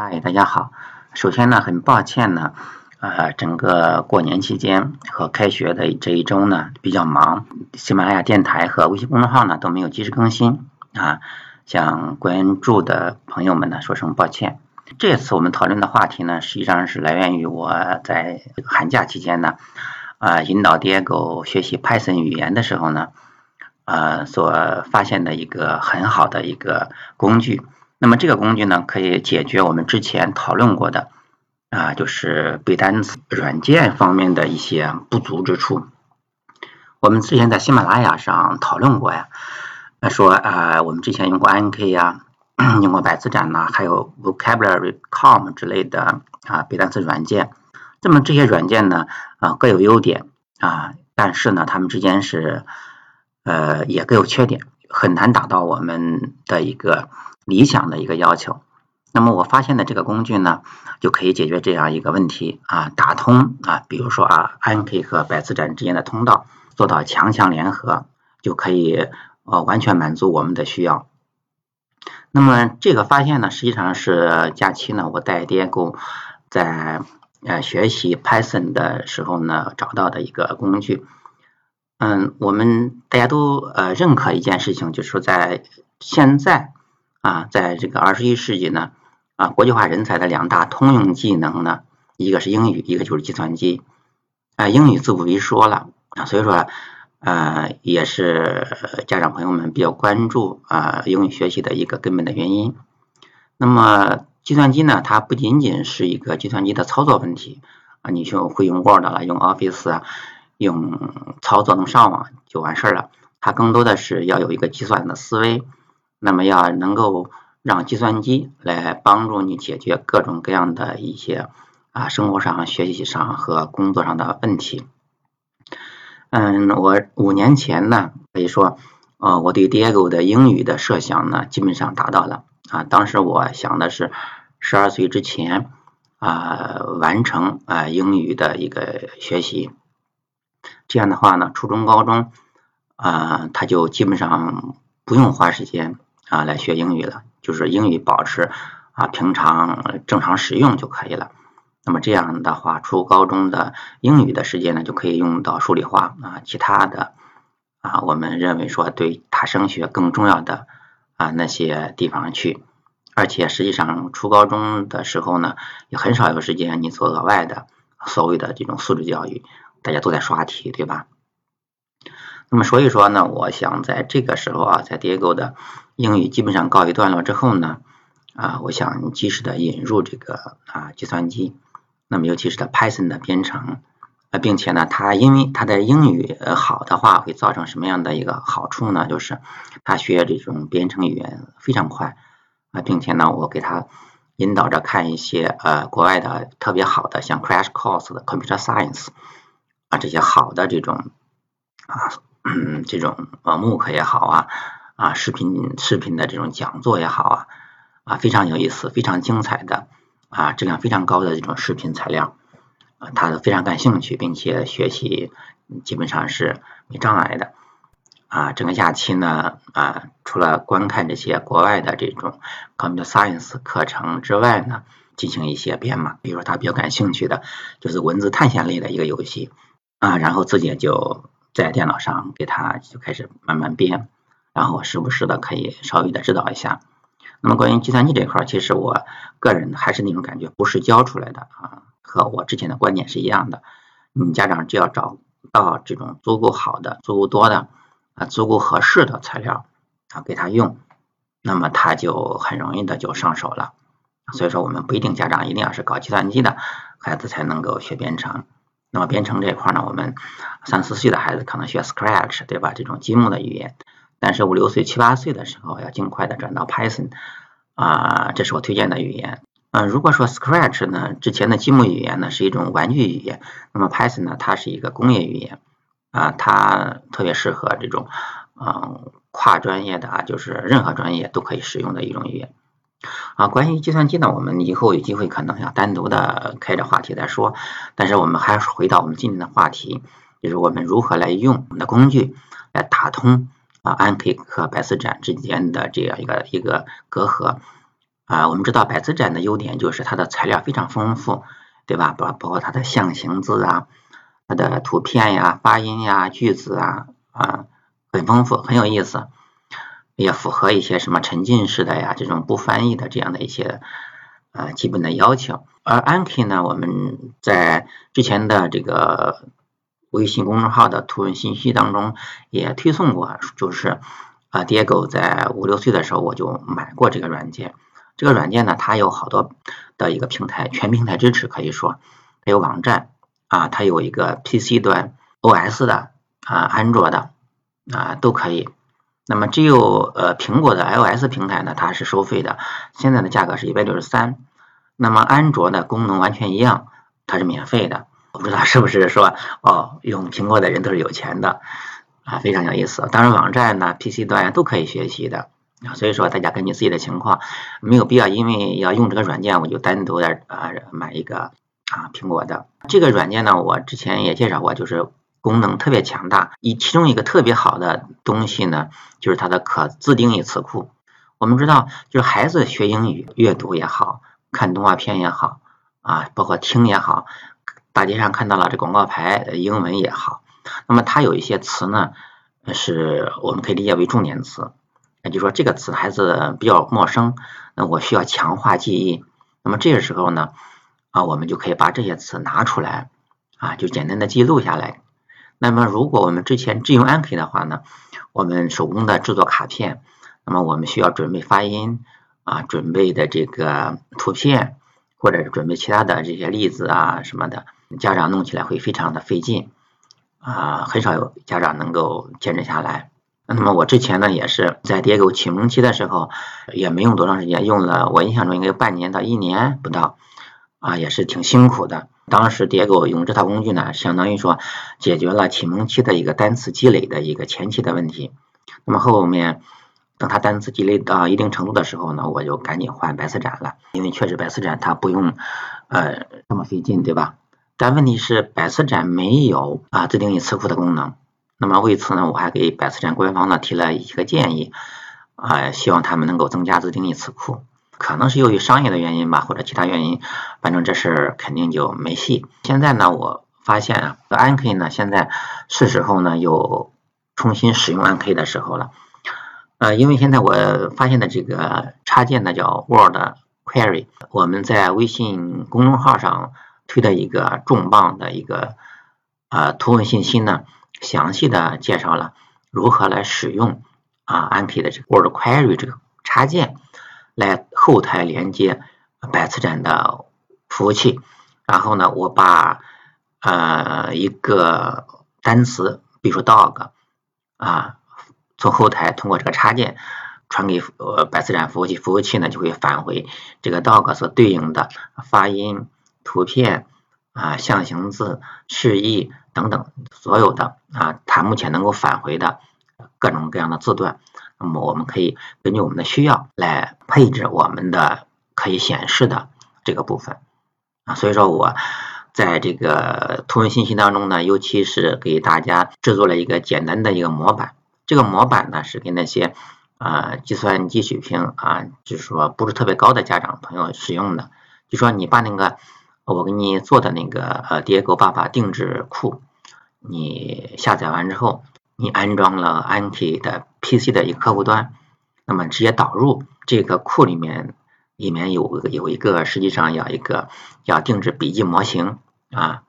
嗨，大家好。首先呢，很抱歉呢，呃，整个过年期间和开学的这一周呢比较忙，喜马拉雅电台和微信公众号呢都没有及时更新啊，向关注的朋友们呢说声抱歉。这次我们讨论的话题呢，实际上是来源于我在寒假期间呢，啊，引导 Diego 学习 Python 语言的时候呢，呃，所发现的一个很好的一个工具。那么这个工具呢，可以解决我们之前讨论过的啊，就是背单词软件方面的一些不足之处。我们之前在喜马拉雅上讨论过呀，说啊，我们之前用过 NK 呀，用过百词斩呐，还有 Vocabulary.com 之类的啊背单词软件。那么这些软件呢，啊各有优点啊，但是呢，它们之间是呃也各有缺点，很难达到我们的一个。理想的一个要求，那么我发现的这个工具呢，就可以解决这样一个问题啊，打通啊，比如说啊，INK 和百词斩之间的通道，做到强强联合，就可以呃完全满足我们的需要。那么这个发现呢，实际上是假期呢，我带 dm 在呃学习 Python 的时候呢找到的一个工具。嗯，我们大家都呃认可一件事情，就是说在现在。啊，在这个二十一世纪呢，啊，国际化人才的两大通用技能呢，一个是英语，一个就是计算机。啊，英语自不必说了啊，所以说，呃，也是家长朋友们比较关注啊英语学习的一个根本的原因。那么，计算机呢，它不仅仅是一个计算机的操作问题啊，你就会用 Word 了，用 Office 啊，用操作能上网就完事儿了。它更多的是要有一个计算的思维。那么要能够让计算机来帮助你解决各种各样的一些啊生活上、学习上和工作上的问题。嗯，我五年前呢，可以说，呃，我对 Diego 的英语的设想呢，基本上达到了啊。当时我想的是，十二岁之前啊完成啊英语的一个学习，这样的话呢，初中、高中啊他就基本上不用花时间。啊，来学英语了，就是英语保持啊平常正常使用就可以了。那么这样的话，初高中的英语的时间呢，就可以用到数理化啊，其他的啊，我们认为说对他升学更重要的啊那些地方去。而且实际上初高中的时候呢，也很少有时间你做额外的所谓的这种素质教育，大家都在刷题，对吧？那么所以说呢，我想在这个时候啊，在 Diego 的英语基本上告一段落之后呢，啊，我想及时的引入这个啊计算机，那么尤其是它 Python 的编程，啊，并且呢，它因为它的英语好的话，会造成什么样的一个好处呢？就是他学这种编程语言非常快啊，并且呢，我给他引导着看一些呃国外的特别好的，像 Crash Course 的 Computer Science 啊这些好的这种啊。嗯，这种呃慕课也好啊，啊视频视频的这种讲座也好啊，啊非常有意思，非常精彩的啊质量非常高的这种视频材料，啊他都非常感兴趣，并且学习基本上是没障碍的啊。整个假期呢啊，除了观看这些国外的这种 computer science 课程之外呢，进行一些编码，比如说他比较感兴趣的就是文字探险类的一个游戏啊，然后自己就。在电脑上给他就开始慢慢编，然后时不时的可以稍微的指导一下。那么关于计算机这块，其实我个人还是那种感觉，不是教出来的啊，和我之前的观点是一样的。你家长只要找到这种足够好的、足够多的啊、足够合适的材料啊给他用，那么他就很容易的就上手了。所以说，我们不一定家长一定要是搞计算机的孩子才能够学编程。那么编程这一块呢，我们三四岁的孩子可能学 Scratch，对吧？这种积木的语言，但是五六岁、七八岁的时候要尽快的转到 Python，啊，这是我推荐的语言。嗯，如果说 Scratch 呢，之前的积木语言呢是一种玩具语言，那么 Python 呢，它是一个工业语言，啊，它特别适合这种嗯跨专业的啊，就是任何专业都可以使用的一种语言。啊，关于计算机呢，我们以后有机会可能要单独的开着话题再说。但是我们还是回到我们今天的话题，就是我们如何来用我们的工具来打通啊 INK 和百词斩之间的这样一个一个隔阂啊，我们知道百词斩的优点就是它的材料非常丰富，对吧？包包括它的象形字啊，它的图片呀、发音呀、句子啊啊，很丰富，很有意思，也符合一些什么沉浸式的呀这种不翻译的这样的一些呃基本的要求。而 Anki 呢，我们在之前的这个微信公众号的图文信息当中也推送过，就是啊，Diego 在五六岁的时候我就买过这个软件。这个软件呢，它有好多的一个平台，全平台支持，可以说它有网站啊，它有一个 PC 端 OS 的啊，安卓的啊都可以。那么只有呃苹果的 iOS 平台呢，它是收费的，现在的价格是一百六十三。那么安卓的功能完全一样，它是免费的。我不知道是不是说哦，用苹果的人都是有钱的啊，非常有意思。当然网站呢，PC 端都可以学习的。所以说，大家根据自己的情况，没有必要因为要用这个软件，我就单独的啊买一个啊苹果的这个软件呢。我之前也介绍过，就是功能特别强大。一其中一个特别好的东西呢，就是它的可自定义词库。我们知道，就是孩子学英语，阅读也好看动画片也好啊，包括听也好，大街上看到了这广告牌，英文也好，那么它有一些词呢，是我们可以理解为重点词。也就说，这个词孩子比较陌生，那我需要强化记忆。那么这个时候呢，啊，我们就可以把这些词拿出来，啊，就简单的记录下来。那么如果我们之前只用 Anki 的话呢，我们手工的制作卡片，那么我们需要准备发音，啊，准备的这个图片，或者是准备其他的这些例子啊什么的，家长弄起来会非常的费劲，啊，很少有家长能够坚持下来。那么我之前呢也是在叠狗启蒙期的时候，也没用多长时间，用了我印象中应该半年到一年不到，啊也是挺辛苦的。当时叠狗用这套工具呢，相当于说解决了启蒙期的一个单词积累的一个前期的问题。那么后面等他单词积累到一定程度的时候呢，我就赶紧换白词斩了，因为确实白词斩它不用呃这么费劲，对吧？但问题是百词斩没有啊自定义词库的功能。那么为此呢，我还给百词斩官方呢提了一个建议，啊，希望他们能够增加自定义词库。可能是由于商业的原因吧，或者其他原因，反正这事儿肯定就没戏。现在呢，我发现啊，ank 呢现在是时候呢又重新使用 ank 的时候了。呃，因为现在我发现的这个插件呢叫 Word Query，我们在微信公众号上推的一个重磅的一个呃图文信息呢。详细的介绍了如何来使用啊 Anki 的这个 Word Query 这个插件来后台连接百词斩的服务器，然后呢，我把呃一个单词，比如说 dog 啊，从后台通过这个插件传给呃百词斩服务器，服务器呢就会返回这个 dog 所对应的发音、图片啊、象形字、示意。等等，所有的啊，它目前能够返回的各种各样的字段，那么我们可以根据我们的需要来配置我们的可以显示的这个部分啊。所以说，我在这个图文信息当中呢，尤其是给大家制作了一个简单的一个模板。这个模板呢，是给那些啊计算机水平啊，就是说不是特别高的家长朋友使用的。就说你把那个我给你做的那个呃 Diego 爸爸定制库。你下载完之后，你安装了 Anki 的 PC 的一个客户端，那么直接导入这个库里面，里面有有一个实际上要一个要定制笔记模型啊，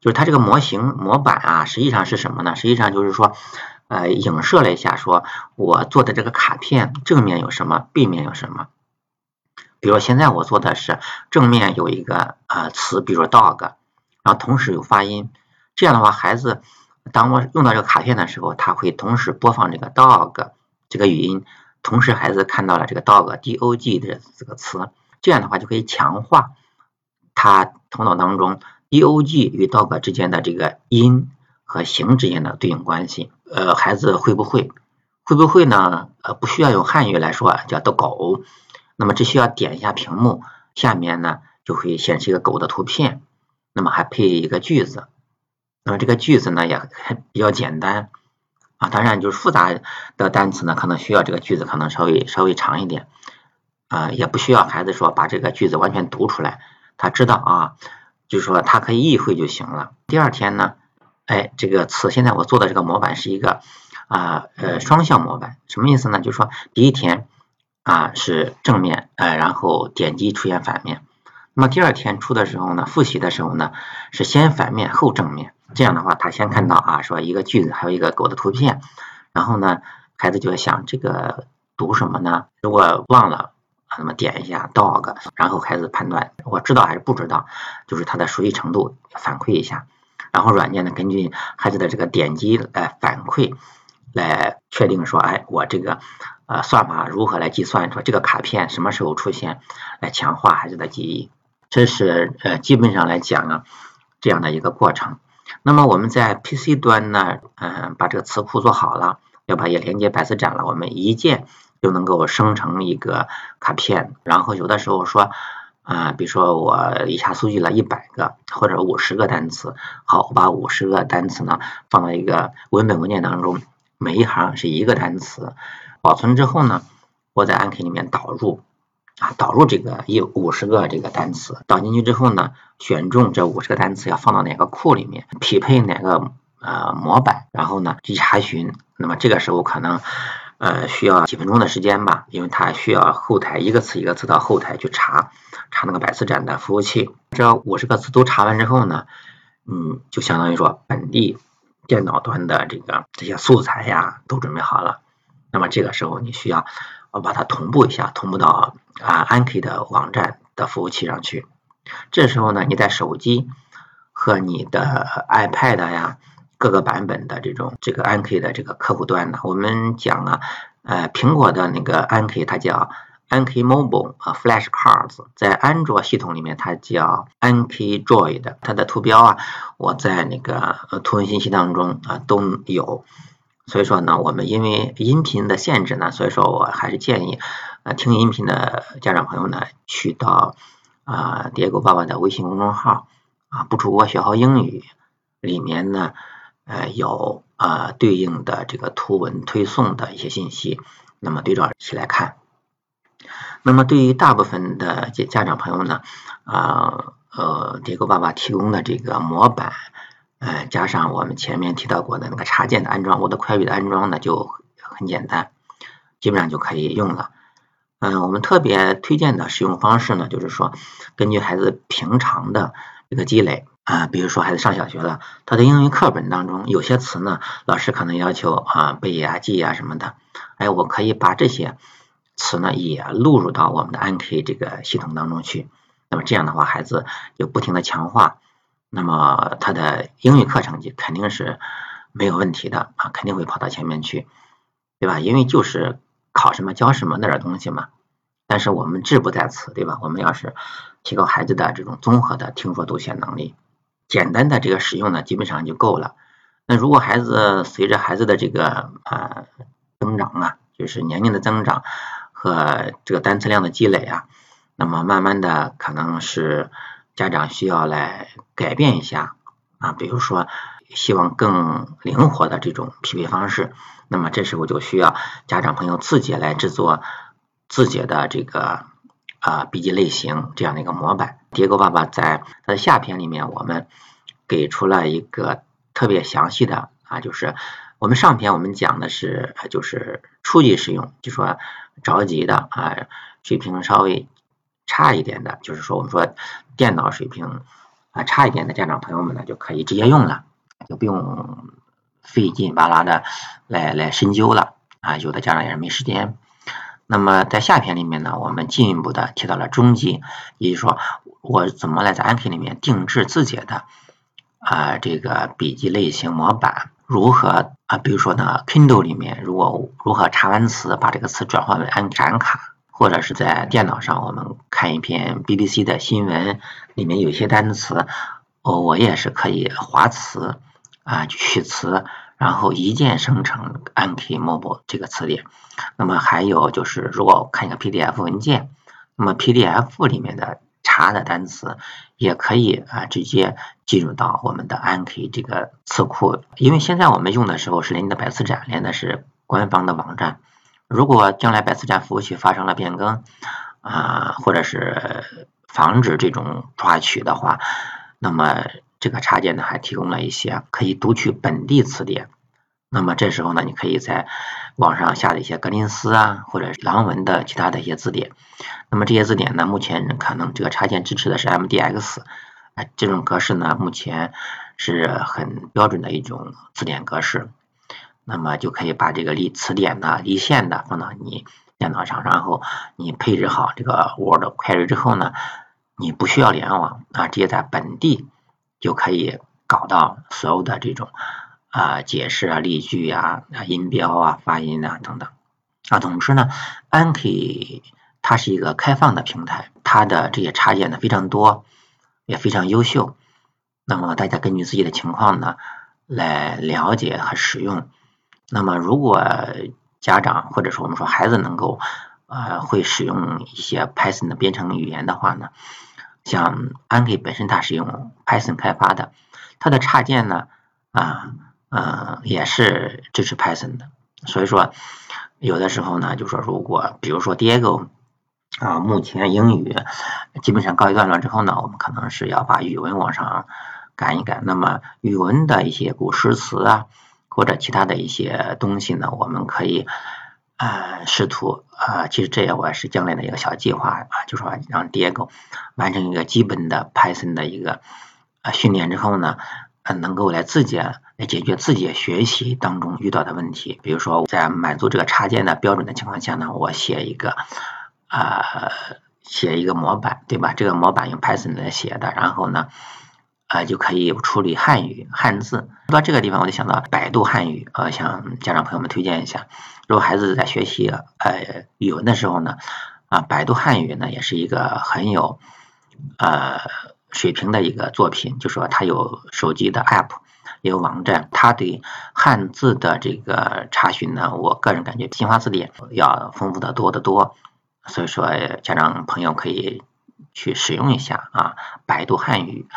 就是它这个模型模板啊，实际上是什么呢？实际上就是说，呃，影射了一下，说我做的这个卡片正面有什么，背面有什么。比如现在我做的是正面有一个呃词，比如说 dog，然后同时有发音。这样的话，孩子当我用到这个卡片的时候，他会同时播放这个 dog 这个语音，同时孩子看到了这个 dog d o g 的这个词，这样的话就可以强化他头脑当中 d o g 与 dog 之间的这个音和形之间的对应关系。呃，孩子会不会？会不会呢？呃，不需要用汉语来说，叫的狗，那么只需要点一下屏幕，下面呢就会显示一个狗的图片，那么还配一个句子。那么这个句子呢也还比较简单啊，当然就是复杂的单词呢，可能需要这个句子可能稍微稍微长一点啊，也不需要孩子说把这个句子完全读出来，他知道啊，就是说他可以意会就行了。第二天呢，哎，这个词现在我做的这个模板是一个啊呃双向模板，什么意思呢？就是说第一天啊是正面，呃，然后点击出现反面。那么第二天出的时候呢，复习的时候呢，是先反面后正面。这样的话，他先看到啊，说一个句子，还有一个狗的图片，然后呢，孩子就会想这个读什么呢？如果忘了，那么点一下 dog，然后孩子判断我知道还是不知道，就是他的熟悉程度反馈一下。然后软件呢，根据孩子的这个点击来反馈，来确定说，哎，我这个呃算法如何来计算，出这个卡片什么时候出现，来强化孩子的记忆。这是呃基本上来讲啊这样的一个过程。那么我们在 PC 端呢，嗯，把这个词库做好了，要把也连接百词斩了，我们一键就能够生成一个卡片。然后有的时候说啊，比如说我一下搜集了一百个或者五十个单词，好，我把五十个单词呢放到一个文本文件当中，每一行是一个单词，保存之后呢，我在 Anki 里面导入。啊，导入这个一五十个这个单词，导进去之后呢，选中这五十个单词要放到哪个库里面，匹配哪个呃模板，然后呢去查询。那么这个时候可能呃需要几分钟的时间吧，因为它需要后台一个词一个词到后台去查，查那个百词斩的服务器。这五十个词都查完之后呢，嗯，就相当于说本地电脑端的这个这些素材呀都准备好了。那么这个时候你需要。我把它同步一下，同步到啊 Anki 的网站的服务器上去。这时候呢，你在手机和你的 iPad 呀各个版本的这种这个 Anki 的这个客户端呢，我们讲啊，呃，苹果的那个 Anki 它叫 Anki Mobile 啊 Flash Cards，在安卓系统里面它叫安 K Droid，它的图标啊，我在那个图文信息当中啊都有。所以说呢，我们因为音频的限制呢，所以说我还是建议，呃，听音频的家长朋友呢，去到啊叠狗爸爸的微信公众号啊，不出国学好英语里面呢，呃，有啊对应的这个图文推送的一些信息，那么对照起来看。那么对于大部分的家长朋友呢，啊呃叠狗爸爸提供的这个模板。呃，加上我们前面提到过的那个插件的安装，我的快语的安装呢就很简单，基本上就可以用了。嗯，我们特别推荐的使用方式呢，就是说根据孩子平常的这个积累啊，比如说孩子上小学了，他的英语课本当中有些词呢，老师可能要求啊背啊记啊什么的，哎，我可以把这些词呢也录入到我们的 ank 这个系统当中去，那么这样的话，孩子就不停的强化。那么他的英语课成绩肯定是没有问题的啊，肯定会跑到前面去，对吧？因为就是考什么教什么那点东西嘛。但是我们志不在此，对吧？我们要是提高孩子的这种综合的听说读写能力，简单的这个使用呢，基本上就够了。那如果孩子随着孩子的这个呃增长啊，就是年龄的增长和这个单词量的积累啊，那么慢慢的可能是。家长需要来改变一下啊，比如说希望更灵活的这种匹配方式，那么这时候就需要家长朋友自己来制作自己的这个啊笔记类型这样的一个模板。叠狗爸爸在它的下篇里面，我们给出了一个特别详细的啊，就是我们上篇我们讲的是就是初级使用，就说着急的啊水平稍微。差一点的，就是说我们说电脑水平啊差一点的家长朋友们呢，就可以直接用了，就不用费劲巴拉的来来深究了啊。有的家长也是没时间。那么在下篇里面呢，我们进一步的提到了中级，也就是说我怎么来在 Anki 里面定制自己的啊这个笔记类型模板，如何啊，比如说呢 Kindle 里面如果如何查完词把这个词转换为安展卡。或者是在电脑上，我们看一篇 BBC 的新闻，里面有些单词，我我也是可以划词啊取词，然后一键生成 Anki Mobile 这个词典。那么还有就是，如果看一个 PDF 文件，那么 PDF 里面的查的单词也可以啊直接进入到我们的 Anki 这个词库。因为现在我们用的时候是连的百词斩，连的是官方的网站。如果将来百词斩服务器发生了变更，啊，或者是防止这种抓取的话，那么这个插件呢还提供了一些可以读取本地词典。那么这时候呢，你可以在网上下的一些格林斯啊，或者朗文的其他的一些字典。那么这些字典呢，目前可能这个插件支持的是 MDX，啊，这种格式呢，目前是很标准的一种字典格式。那么就可以把这个离词典的离线的放到你。电脑上，然后你配置好这个 Word Query 之后呢，你不需要联网啊，直接在本地就可以搞到所有的这种啊解释啊、例句啊、音标啊、发音啊等等啊。总之呢，Anki 它是一个开放的平台，它的这些插件呢非常多，也非常优秀。那么大家根据自己的情况呢来了解和使用。那么如果家长或者说我们说孩子能够呃会使用一些 Python 的编程语言的话呢，像 Anki 本身它是用 Python 开发的，它的插件呢啊呃也是支持 Python 的，所以说有的时候呢就说如果比如说 Diego 啊目前英语基本上告一段落之后呢，我们可能是要把语文往上赶一赶，那么语文的一些古诗词啊。或者其他的一些东西呢，我们可以啊试图啊，其实这也我是将来的一个小计划啊，就是说让 Diego 完成一个基本的 Python 的一个啊训练之后呢，能够来自己来解决自己学习当中遇到的问题。比如说在满足这个插件的标准的情况下呢，我写一个啊写一个模板，对吧？这个模板用 Python 来写的，然后呢。啊，就可以处理汉语汉字。说到这个地方，我就想到百度汉语，呃，向家长朋友们推荐一下。如果孩子在学习呃语文的时候呢，啊，百度汉语呢也是一个很有呃水平的一个作品。就说它有手机的 app，也有网站，它对汉字的这个查询呢，我个人感觉新华字典要丰富的多得多。所以说，家长朋友可以去使用一下啊，百度汉语。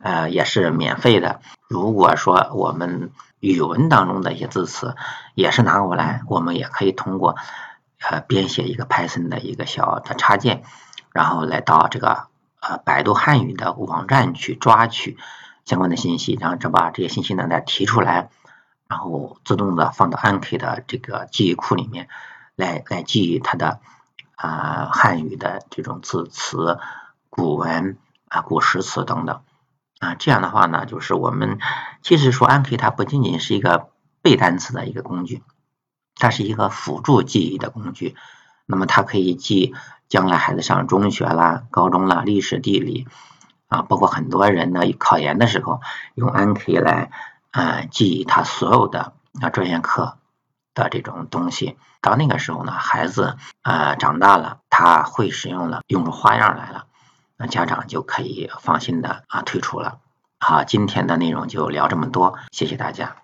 呃，也是免费的。如果说我们语文当中的一些字词也是拿过来，我们也可以通过呃编写一个 Python 的一个小的插件，然后来到这个呃百度汉语的网站去抓取相关的信息，然后再把这些信息呢再提出来，然后自动的放到 Anki 的这个记忆库里面来来记忆它的啊汉语的这种字词、古文啊古诗词等等。啊，这样的话呢，就是我们其实说 Anki 它不仅仅是一个背单词的一个工具，它是一个辅助记忆的工具。那么它可以记将来孩子上中学啦、高中啦、历史、地理啊，包括很多人呢考研的时候用 Anki 来呃记忆他所有的啊专业课的这种东西。到那个时候呢，孩子呃长大了，他会使用了，用出花样来了。那家长就可以放心的啊退出了。好，今天的内容就聊这么多，谢谢大家。